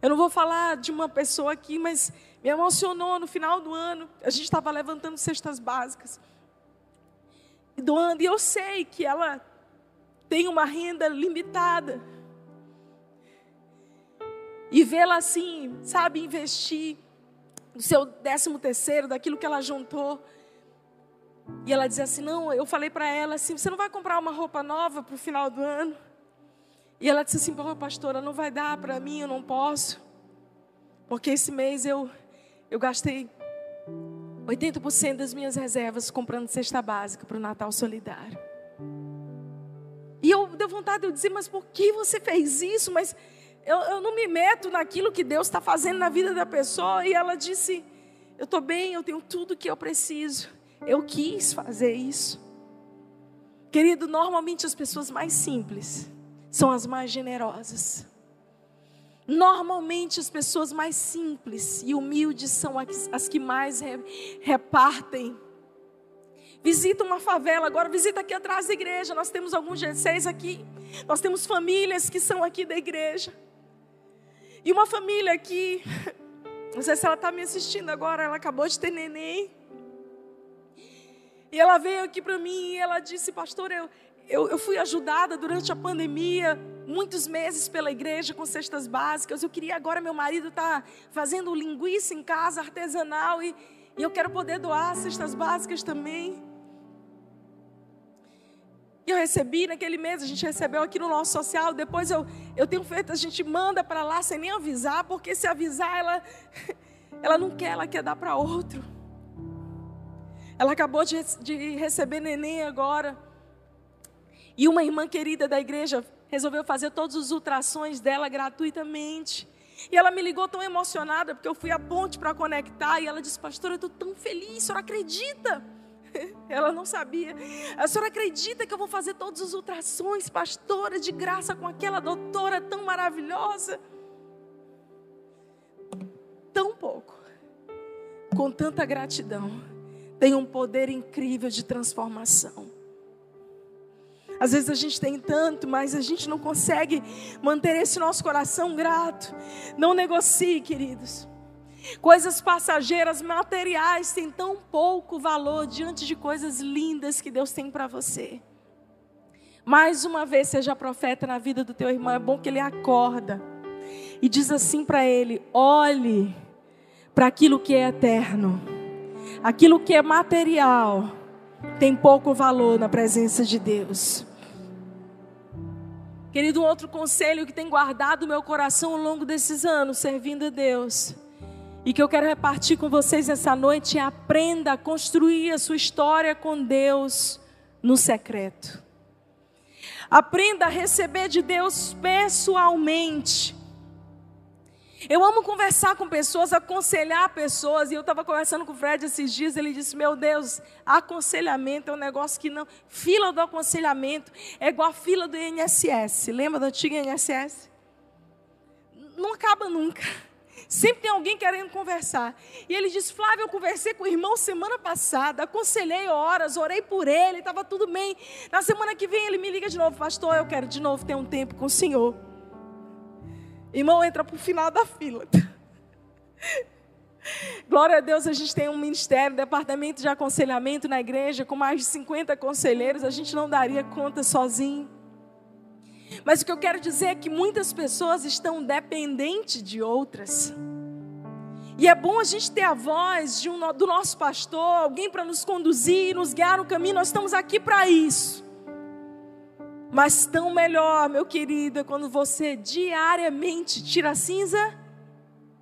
Eu não vou falar de uma pessoa aqui, mas me emocionou no final do ano. A gente estava levantando cestas básicas. E doando, e eu sei que ela tem uma renda limitada. E vê-la assim, sabe, investir no seu décimo terceiro, daquilo que ela juntou. E ela dizia assim: Não, eu falei para ela assim: Você não vai comprar uma roupa nova para o final do ano? E ela disse assim: pastora, não vai dar para mim, eu não posso. Porque esse mês eu, eu gastei 80% das minhas reservas comprando cesta básica para o Natal Solidário. E eu deu vontade de dizer, mas por que você fez isso? Mas eu, eu não me meto naquilo que Deus está fazendo na vida da pessoa. E ela disse, eu estou bem, eu tenho tudo que eu preciso. Eu quis fazer isso. Querido, normalmente as pessoas mais simples são as mais generosas. Normalmente as pessoas mais simples e humildes são as que mais repartem. Visita uma favela, agora visita aqui atrás da igreja. Nós temos alguns G6 aqui. Nós temos famílias que são aqui da igreja. E uma família aqui, não sei se ela está me assistindo agora, ela acabou de ter neném. E ela veio aqui para mim e ela disse, pastor, eu, eu, eu fui ajudada durante a pandemia muitos meses pela igreja com cestas básicas. Eu queria agora, meu marido está fazendo linguiça em casa, artesanal, e, e eu quero poder doar cestas básicas também. E eu recebi naquele mês, a gente recebeu aqui no nosso social. Depois eu, eu tenho feito, a gente manda para lá sem nem avisar, porque se avisar, ela, ela não quer, ela quer dar para outro. Ela acabou de, de receber neném agora. E uma irmã querida da igreja resolveu fazer todos os ultrassons dela gratuitamente. E ela me ligou tão emocionada, porque eu fui à ponte para conectar, e ela disse, pastora, eu estou tão feliz, a senhora acredita? Ela não sabia. A senhora acredita que eu vou fazer todos os ultrassons, pastora, de graça com aquela doutora tão maravilhosa? Tão pouco, com tanta gratidão, tem um poder incrível de transformação. Às vezes a gente tem tanto, mas a gente não consegue manter esse nosso coração grato. Não negocie, queridos. Coisas passageiras, materiais, têm tão pouco valor diante de coisas lindas que Deus tem para você. Mais uma vez, seja profeta na vida do teu irmão. É bom que ele acorda e diz assim para ele: olhe para aquilo que é eterno, aquilo que é material tem pouco valor na presença de Deus. Querido, um outro conselho que tem guardado meu coração ao longo desses anos, servindo a Deus, e que eu quero repartir com vocês essa noite é aprenda a construir a sua história com Deus no secreto. Aprenda a receber de Deus pessoalmente. Eu amo conversar com pessoas, aconselhar pessoas. E eu estava conversando com o Fred esses dias. Ele disse: Meu Deus, aconselhamento é um negócio que não. Fila do aconselhamento é igual a fila do INSS. Lembra da antiga INSS? Não acaba nunca. Sempre tem alguém querendo conversar. E ele disse: Flávio, eu conversei com o irmão semana passada, aconselhei horas, orei por ele, estava tudo bem. Na semana que vem ele me liga de novo: Pastor, eu quero de novo ter um tempo com o Senhor. Irmão, entra para o final da fila. Glória a Deus, a gente tem um ministério, departamento de aconselhamento na igreja, com mais de 50 conselheiros, a gente não daria conta sozinho. Mas o que eu quero dizer é que muitas pessoas estão dependentes de outras. E é bom a gente ter a voz um, do nosso pastor, alguém para nos conduzir, nos guiar no caminho, nós estamos aqui para isso. Mas tão melhor, meu querido, é quando você diariamente tira a cinza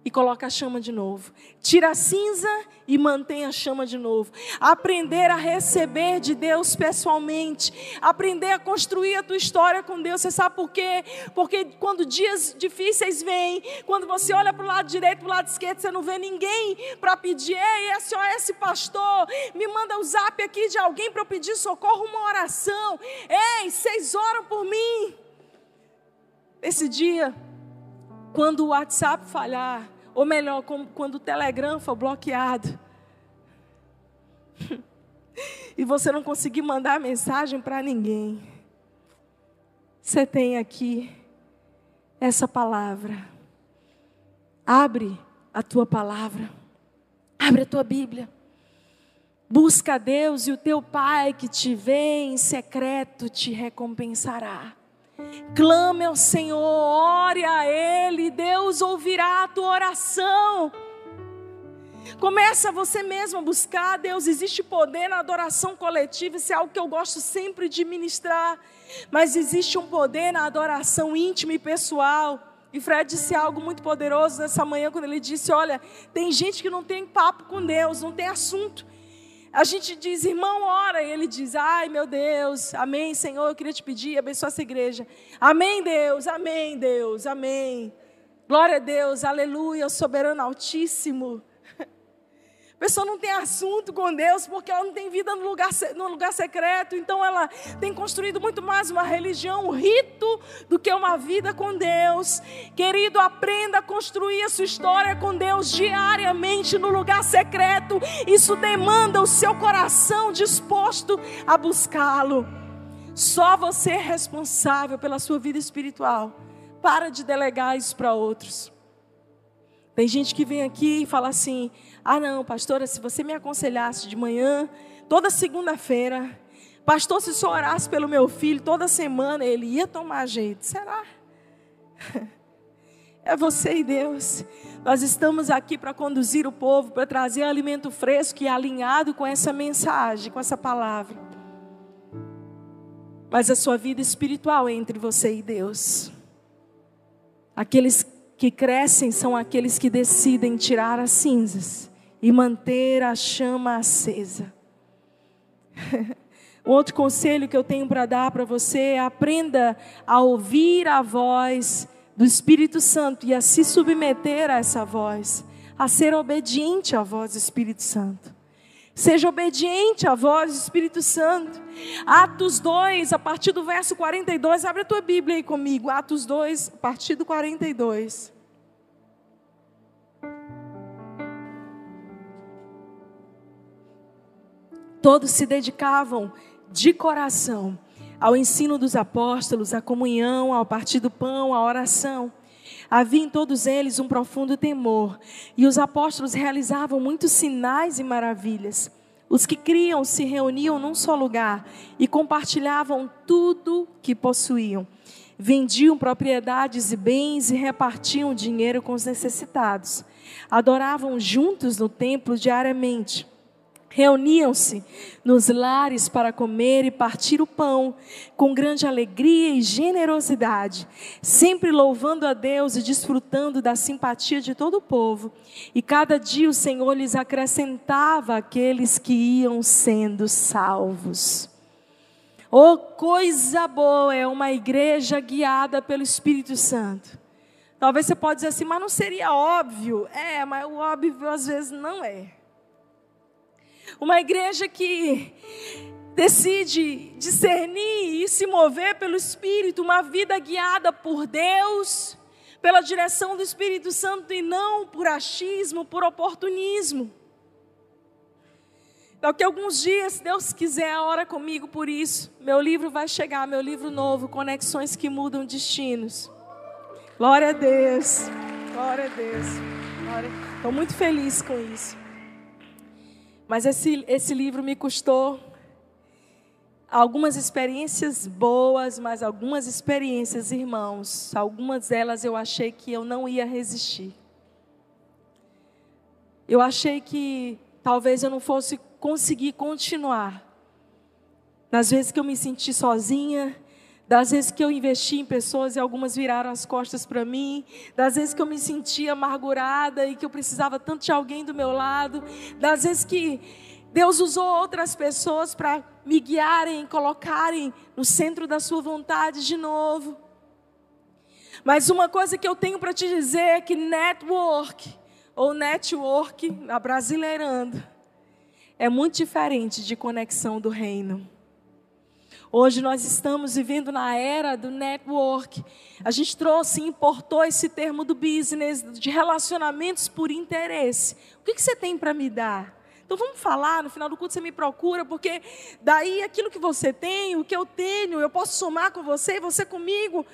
e coloca a chama de novo. Tira a cinza e mantém a chama de novo. Aprender a receber de Deus pessoalmente. Aprender a construir a tua história com Deus. Você sabe por quê? Porque quando dias difíceis vêm, quando você olha para o lado direito, para o lado esquerdo, você não vê ninguém para pedir. Ei, SOS pastor, me manda o um zap aqui de alguém para eu pedir socorro, uma oração. Ei, vocês oram por mim. Esse dia, quando o WhatsApp falhar, ou melhor, quando o Telegram for bloqueado. e você não conseguir mandar mensagem para ninguém. Você tem aqui essa palavra. Abre a tua palavra. Abre a tua Bíblia. Busca a Deus e o teu Pai que te vê em secreto te recompensará. Clame ao Senhor, ore a Ele, Deus ouvirá a tua oração. Começa você mesmo a buscar, Deus, existe poder na adoração coletiva, isso é algo que eu gosto sempre de ministrar, mas existe um poder na adoração íntima e pessoal. E Fred disse algo muito poderoso nessa manhã, quando ele disse: Olha, tem gente que não tem papo com Deus, não tem assunto. A gente diz, irmão, ora, e ele diz, ai meu Deus, amém, Senhor, eu queria te pedir, abençoa essa igreja. Amém, Deus, amém, Deus, amém. Glória a Deus, aleluia, soberano altíssimo. A pessoa não tem assunto com Deus porque ela não tem vida no lugar, no lugar secreto. Então ela tem construído muito mais uma religião, um rito, do que uma vida com Deus. Querido, aprenda a construir a sua história com Deus diariamente no lugar secreto. Isso demanda o seu coração disposto a buscá-lo. Só você é responsável pela sua vida espiritual. Para de delegar isso para outros. Tem gente que vem aqui e fala assim: ah, não, pastora, se você me aconselhasse de manhã, toda segunda-feira, pastor, se só orasse pelo meu filho toda semana, ele ia tomar jeito. Será? É você e Deus. Nós estamos aqui para conduzir o povo, para trazer alimento fresco e alinhado com essa mensagem, com essa palavra. Mas a sua vida espiritual é entre você e Deus. Aqueles que crescem são aqueles que decidem tirar as cinzas e manter a chama acesa. Outro conselho que eu tenho para dar para você é aprenda a ouvir a voz do Espírito Santo e a se submeter a essa voz, a ser obediente à voz do Espírito Santo. Seja obediente à voz do Espírito Santo. Atos 2, a partir do verso 42, abre a tua Bíblia aí comigo. Atos 2, a partir do 42. Todos se dedicavam de coração ao ensino dos apóstolos, à comunhão, ao partir do pão, à oração. Havia em todos eles um profundo temor, e os apóstolos realizavam muitos sinais e maravilhas. Os que criam se reuniam num só lugar e compartilhavam tudo que possuíam. Vendiam propriedades e bens e repartiam dinheiro com os necessitados. Adoravam juntos no templo diariamente reuniam-se nos lares para comer e partir o pão, com grande alegria e generosidade, sempre louvando a Deus e desfrutando da simpatia de todo o povo. E cada dia o Senhor lhes acrescentava aqueles que iam sendo salvos. Oh, coisa boa é uma igreja guiada pelo Espírito Santo. Talvez você possa dizer assim, mas não seria óbvio? É, mas o óbvio às vezes não é. Uma igreja que decide discernir e se mover pelo Espírito, uma vida guiada por Deus, pela direção do Espírito Santo e não por achismo, por oportunismo. Daqui a alguns dias, se Deus quiser, ora comigo por isso. Meu livro vai chegar, meu livro novo, Conexões que Mudam Destinos. Glória a Deus. Glória a Deus. Estou muito feliz com isso. Mas esse, esse livro me custou algumas experiências boas, mas algumas experiências, irmãos, algumas delas eu achei que eu não ia resistir. Eu achei que talvez eu não fosse conseguir continuar. Nas vezes que eu me senti sozinha, das vezes que eu investi em pessoas e algumas viraram as costas para mim, das vezes que eu me sentia amargurada e que eu precisava tanto de alguém do meu lado, das vezes que Deus usou outras pessoas para me guiarem, colocarem no centro da sua vontade de novo. Mas uma coisa que eu tenho para te dizer é que network, ou network, brasileirando, é muito diferente de conexão do reino. Hoje nós estamos vivendo na era do network. A gente trouxe, importou esse termo do business, de relacionamentos por interesse. O que, que você tem para me dar? Então vamos falar, no final do culto você me procura, porque daí aquilo que você tem, o que eu tenho, eu posso somar com você e você comigo.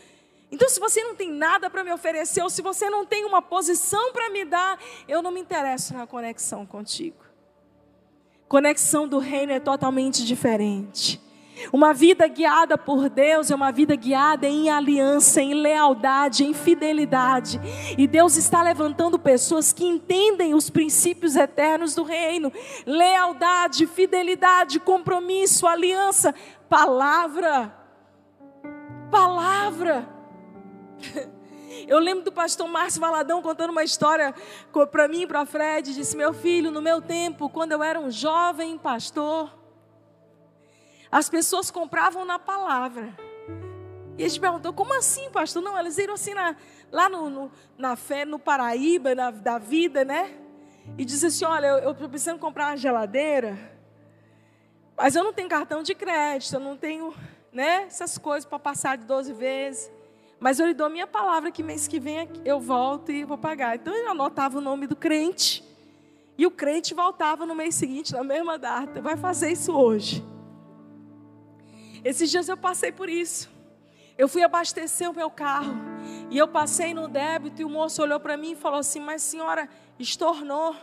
Então, se você não tem nada para me oferecer, ou se você não tem uma posição para me dar, eu não me interesso na conexão contigo. Conexão do reino é totalmente diferente. Uma vida guiada por Deus é uma vida guiada em aliança, em lealdade, em fidelidade. E Deus está levantando pessoas que entendem os princípios eternos do reino: lealdade, fidelidade, compromisso, aliança, palavra. Palavra. Eu lembro do pastor Márcio Valadão contando uma história para mim e para Fred. Disse: Meu filho, no meu tempo, quando eu era um jovem pastor, as pessoas compravam na palavra. E a gente perguntou: Como assim, pastor? Não, eles iram assim na, lá no, no, na fé, no Paraíba, na, da vida, né? E disse assim: Olha, eu estou precisando comprar uma geladeira, mas eu não tenho cartão de crédito, eu não tenho né, essas coisas para passar de 12 vezes. Mas eu lhe dou minha palavra que mês que vem eu volto e vou pagar. Então eu anotava o nome do crente. E o crente voltava no mês seguinte, na mesma data. Vai fazer isso hoje. Esses dias eu passei por isso. Eu fui abastecer o meu carro. E eu passei no débito e o moço olhou para mim e falou assim: Mas senhora, estornou.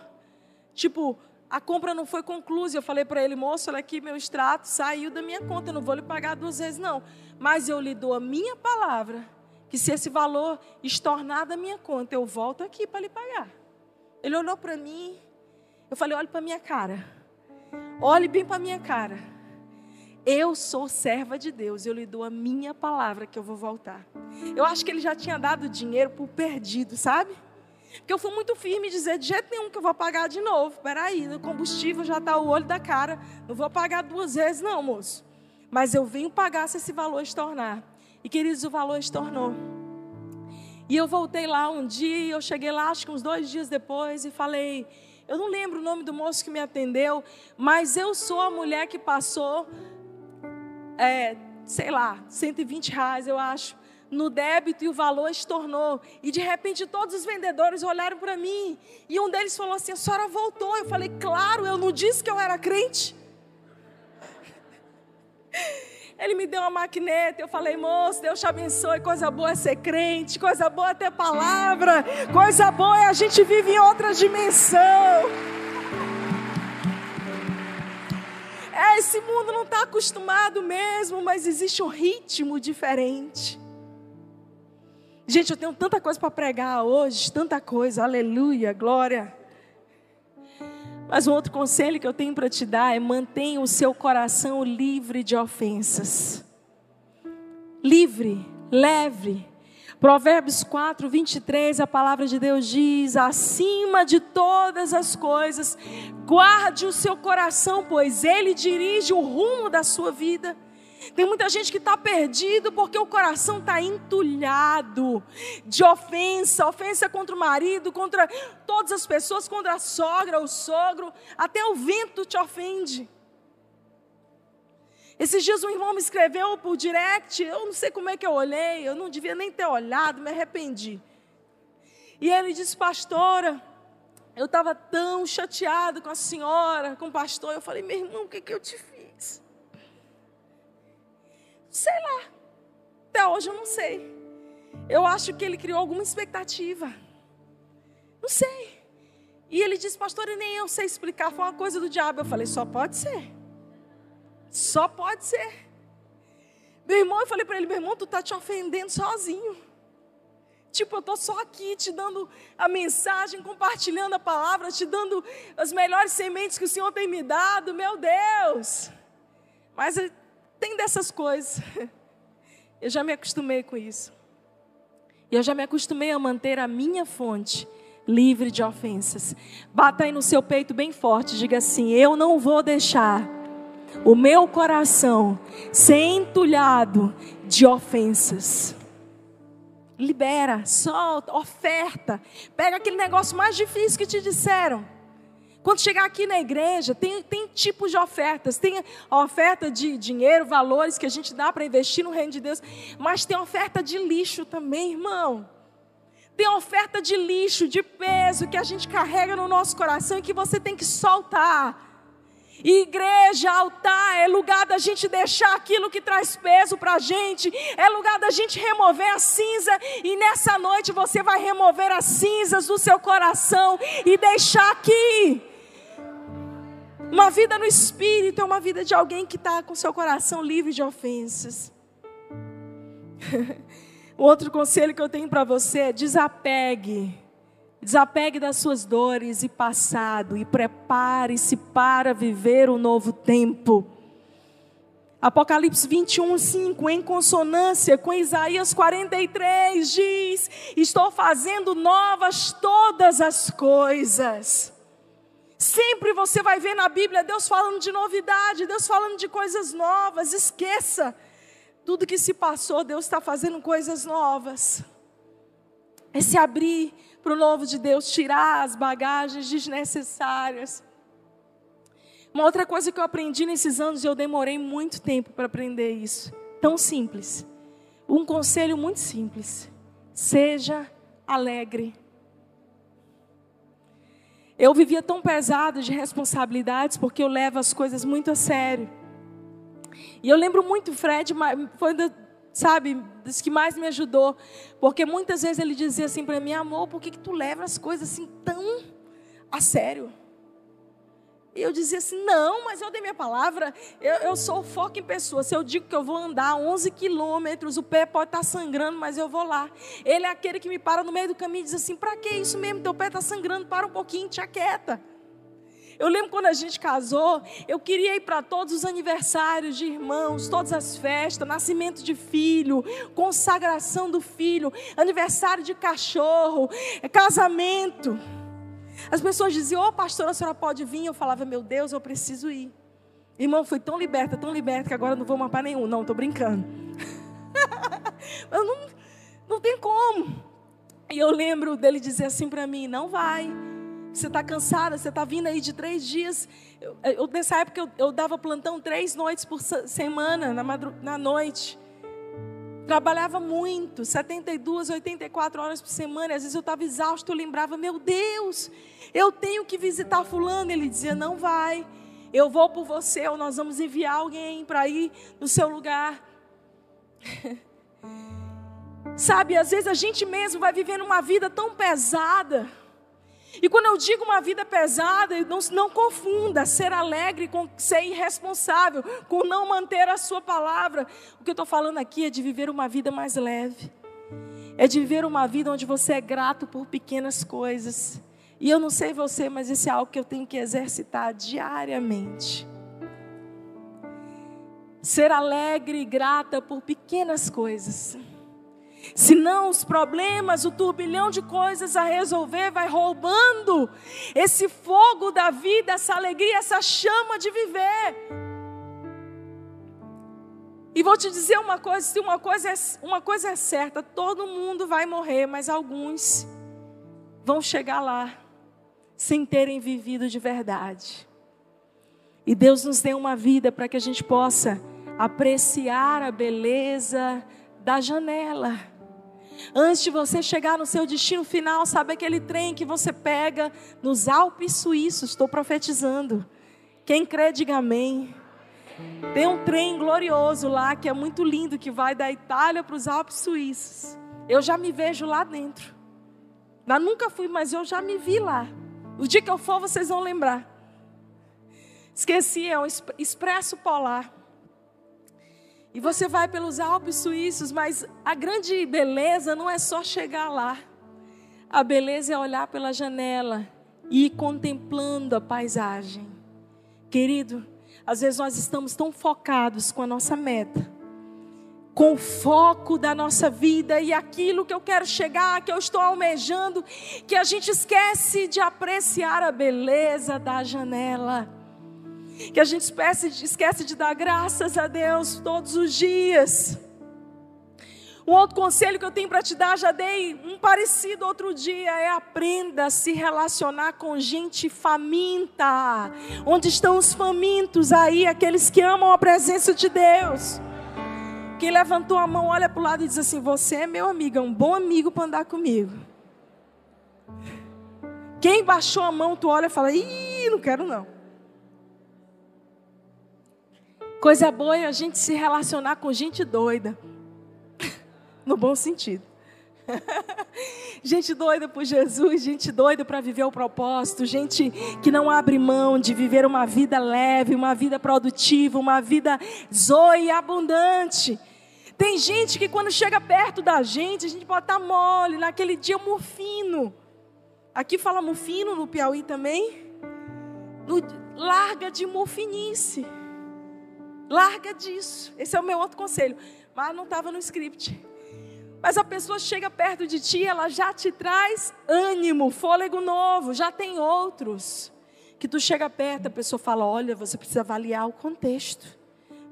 Tipo, a compra não foi conclusa. Eu falei para ele, moço, olha aqui, meu extrato saiu da minha conta. Eu não vou lhe pagar duas vezes, não. Mas eu lhe dou a minha palavra que se esse valor estornar da minha conta, eu volto aqui para lhe pagar. Ele olhou para mim. Eu falei, olhe para minha cara. Olhe bem para minha cara. Eu sou serva de Deus, eu lhe dou a minha palavra que eu vou voltar. Eu acho que ele já tinha dado dinheiro por perdido, sabe? Porque eu fui muito firme em dizer de jeito nenhum que eu vou pagar de novo. Peraí, o combustível já está o olho da cara. Não vou pagar duas vezes, não, moço. Mas eu venho pagar se esse valor estornar. E queridos, o valor estornou. E eu voltei lá um dia, eu cheguei lá, acho que uns dois dias depois, e falei: eu não lembro o nome do moço que me atendeu, mas eu sou a mulher que passou, é, sei lá, 120 reais, eu acho no débito e o valor estornou. E de repente todos os vendedores olharam para mim. E um deles falou assim: A senhora voltou. Eu falei: Claro, eu não disse que eu era crente. Ele me deu uma maquineta. Eu falei: Moço, Deus te abençoe. Coisa boa é ser crente. Coisa boa é ter palavra. Coisa boa é a gente vive em outra dimensão. É, esse mundo não está acostumado mesmo, mas existe um ritmo diferente. Gente, eu tenho tanta coisa para pregar hoje, tanta coisa, aleluia, glória. Mas um outro conselho que eu tenho para te dar é mantenha o seu coração livre de ofensas. Livre, leve. Provérbios 4, 23, a palavra de Deus diz: acima de todas as coisas, guarde o seu coração, pois ele dirige o rumo da sua vida. Tem muita gente que está perdido porque o coração está entulhado de ofensa, ofensa contra o marido, contra todas as pessoas, contra a sogra, o sogro, até o vento te ofende. Esses dias um irmão me escreveu por direct, eu não sei como é que eu olhei, eu não devia nem ter olhado, me arrependi. E ele disse, pastora, eu estava tão chateado com a senhora, com o pastor. Eu falei, meu irmão, o que, que eu te fiz? Sei lá. Até hoje eu não sei. Eu acho que ele criou alguma expectativa. Não sei. E ele disse, pastor, e nem eu sei explicar. Foi uma coisa do diabo. Eu falei, só pode ser. Só pode ser. Meu irmão, eu falei para ele, meu irmão, tu está te ofendendo sozinho. Tipo, eu estou só aqui te dando a mensagem, compartilhando a palavra, te dando as melhores sementes que o Senhor tem me dado, meu Deus. Mas tem dessas coisas. Eu já me acostumei com isso. E eu já me acostumei a manter a minha fonte livre de ofensas. Bata aí no seu peito bem forte, diga assim: Eu não vou deixar o meu coração ser entulhado de ofensas. Libera, solta, oferta. Pega aquele negócio mais difícil que te disseram. Quando chegar aqui na igreja, tem, tem tipos de ofertas. Tem a oferta de dinheiro, valores que a gente dá para investir no reino de Deus. Mas tem oferta de lixo também, irmão. Tem oferta de lixo, de peso que a gente carrega no nosso coração e que você tem que soltar. Igreja, altar, é lugar da gente deixar aquilo que traz peso para a gente, é lugar da gente remover a cinza, e nessa noite você vai remover as cinzas do seu coração e deixar aqui uma vida no espírito é uma vida de alguém que está com seu coração livre de ofensas. outro conselho que eu tenho para você é desapegue. Desapegue das suas dores e passado e prepare-se para viver um novo tempo. Apocalipse 21, 5, em consonância com Isaías 43, diz: Estou fazendo novas todas as coisas. Sempre você vai ver na Bíblia Deus falando de novidade, Deus falando de coisas novas. Esqueça tudo que se passou, Deus está fazendo coisas novas. É se abrir para o novo de Deus, tirar as bagagens desnecessárias. Uma outra coisa que eu aprendi nesses anos, e eu demorei muito tempo para aprender isso, tão simples. Um conselho muito simples: seja alegre. Eu vivia tão pesado de responsabilidades porque eu levo as coisas muito a sério. E eu lembro muito, Fred, foi, sabe, dos que mais me ajudou. Porque muitas vezes ele dizia assim para mim, amor, por que, que tu leva as coisas assim tão a sério? E eu dizia assim: não, mas eu dei minha palavra, eu, eu sou foco em pessoa. Se eu digo que eu vou andar 11 quilômetros, o pé pode estar tá sangrando, mas eu vou lá. Ele é aquele que me para no meio do caminho e diz assim: para que isso mesmo? Teu pé está sangrando, para um pouquinho, te aquieta. Eu lembro quando a gente casou, eu queria ir para todos os aniversários de irmãos, todas as festas, nascimento de filho, consagração do filho, aniversário de cachorro, casamento. As pessoas diziam, ô oh, pastora, a senhora pode vir? Eu falava, meu Deus, eu preciso ir. Irmão, fui tão liberta, tão liberta, que agora não vou mais para nenhum. Não, estou brincando. eu não, não tem como. E eu lembro dele dizer assim para mim: não vai. Você está cansada, você está vindo aí de três dias. Eu, eu nessa época eu, eu, dava plantão três noites por semana, na, madru, na noite. Trabalhava muito, 72, 84 horas por semana. Às vezes eu estava exausto, eu lembrava, meu Deus, eu tenho que visitar fulano. Ele dizia, não vai, eu vou por você, ou nós vamos enviar alguém para ir no seu lugar. Sabe, às vezes a gente mesmo vai vivendo uma vida tão pesada e quando eu digo uma vida pesada, não, não confunda ser alegre com ser irresponsável, com não manter a sua palavra. O que eu estou falando aqui é de viver uma vida mais leve. É de viver uma vida onde você é grato por pequenas coisas. E eu não sei você, mas isso é algo que eu tenho que exercitar diariamente. Ser alegre e grata por pequenas coisas. Senão os problemas, o turbilhão de coisas a resolver vai roubando esse fogo da vida, essa alegria, essa chama de viver. E vou te dizer uma coisa, se uma coisa é, uma coisa é certa, todo mundo vai morrer, mas alguns vão chegar lá sem terem vivido de verdade. E Deus nos deu uma vida para que a gente possa apreciar a beleza da janela. Antes de você chegar no seu destino final, sabe aquele trem que você pega nos Alpes suíços? Estou profetizando. Quem crê, diga amém. Tem um trem glorioso lá que é muito lindo, que vai da Itália para os Alpes suíços. Eu já me vejo lá dentro. Eu nunca fui, mas eu já me vi lá. O dia que eu for, vocês vão lembrar. Esqueci, é um expresso polar. E você vai pelos Alpes suíços, mas a grande beleza não é só chegar lá. A beleza é olhar pela janela e ir contemplando a paisagem. Querido, às vezes nós estamos tão focados com a nossa meta, com o foco da nossa vida e aquilo que eu quero chegar, que eu estou almejando, que a gente esquece de apreciar a beleza da janela que a gente esquece, esquece de dar graças a Deus todos os dias. Um outro conselho que eu tenho para te dar, já dei um parecido outro dia, é aprenda a se relacionar com gente faminta. Onde estão os famintos aí, aqueles que amam a presença de Deus? Quem levantou a mão, olha para o lado e diz assim: Você é meu amigo, é um bom amigo para andar comigo. Quem baixou a mão, tu olha e fala: Ih, não quero não. Coisa boa é a gente se relacionar com gente doida. No bom sentido. gente doida por Jesus, gente doida para viver o propósito, gente que não abre mão de viver uma vida leve, uma vida produtiva, uma vida zoe abundante. Tem gente que quando chega perto da gente, a gente pode estar mole, naquele dia mufino. Aqui fala mufino no Piauí também. No, larga de mufinice. Larga disso. Esse é o meu outro conselho. Mas não estava no script. Mas a pessoa chega perto de ti, ela já te traz ânimo, fôlego novo, já tem outros. Que tu chega perto, a pessoa fala: Olha, você precisa avaliar o contexto.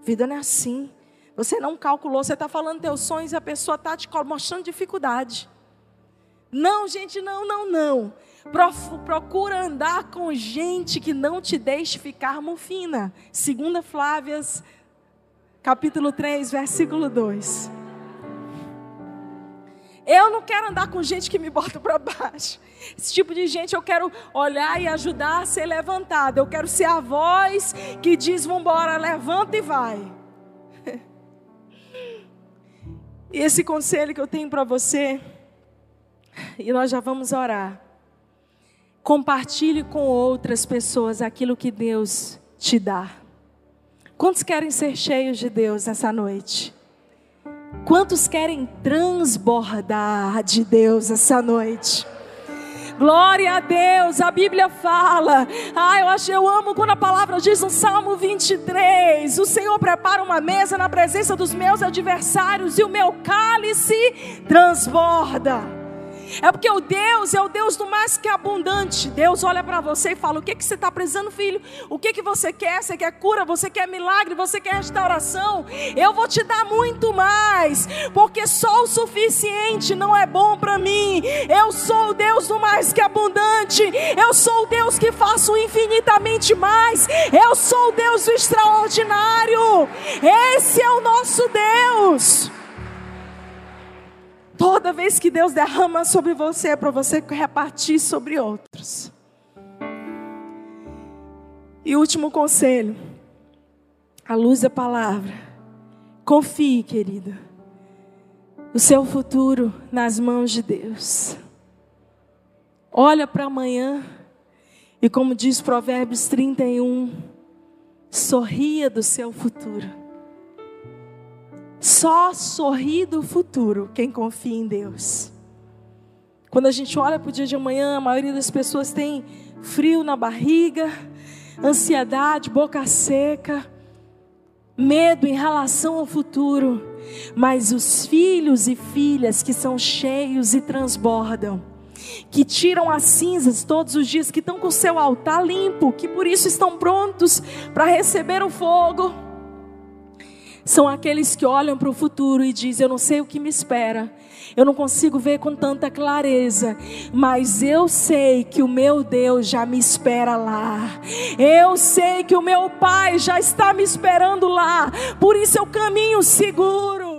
Vida não é assim. Você não calculou, você está falando teus sonhos e a pessoa está te mostrando dificuldade. Não, gente, não, não, não. Procura andar com gente que não te deixe ficar mufina. Segunda Flávias, capítulo 3, versículo 2. Eu não quero andar com gente que me bota para baixo. Esse tipo de gente eu quero olhar e ajudar a ser levantada. Eu quero ser a voz que diz: vambora, levanta e vai. E esse conselho que eu tenho para você, e nós já vamos orar. Compartilhe com outras pessoas aquilo que Deus te dá. Quantos querem ser cheios de Deus essa noite? Quantos querem transbordar de Deus essa noite? Glória a Deus, a Bíblia fala. Ah, eu acho, eu amo quando a palavra diz no Salmo 23: O Senhor prepara uma mesa na presença dos meus adversários e o meu cálice transborda. É porque o Deus é o Deus do mais que abundante. Deus olha para você e fala: O que, que você está precisando, filho? O que, que você quer? Você quer cura? Você quer milagre? Você quer restauração? Eu vou te dar muito mais, porque só o suficiente não é bom para mim. Eu sou o Deus do mais que abundante. Eu sou o Deus que faço infinitamente mais. Eu sou o Deus do extraordinário. Esse é o nosso Deus. Toda vez que Deus derrama sobre você, é para você repartir sobre outros. E último conselho, a luz da palavra. Confie, querido, o seu futuro nas mãos de Deus. Olha para amanhã e, como diz Provérbios 31, sorria do seu futuro. Só sorri do futuro quem confia em Deus. Quando a gente olha para o dia de amanhã, a maioria das pessoas tem frio na barriga, ansiedade, boca seca, medo em relação ao futuro. Mas os filhos e filhas que são cheios e transbordam, que tiram as cinzas todos os dias, que estão com o seu altar limpo, que por isso estão prontos para receber o fogo são aqueles que olham para o futuro e dizem: Eu não sei o que me espera, eu não consigo ver com tanta clareza, mas eu sei que o meu Deus já me espera lá, eu sei que o meu Pai já está me esperando lá, por isso eu caminho seguro.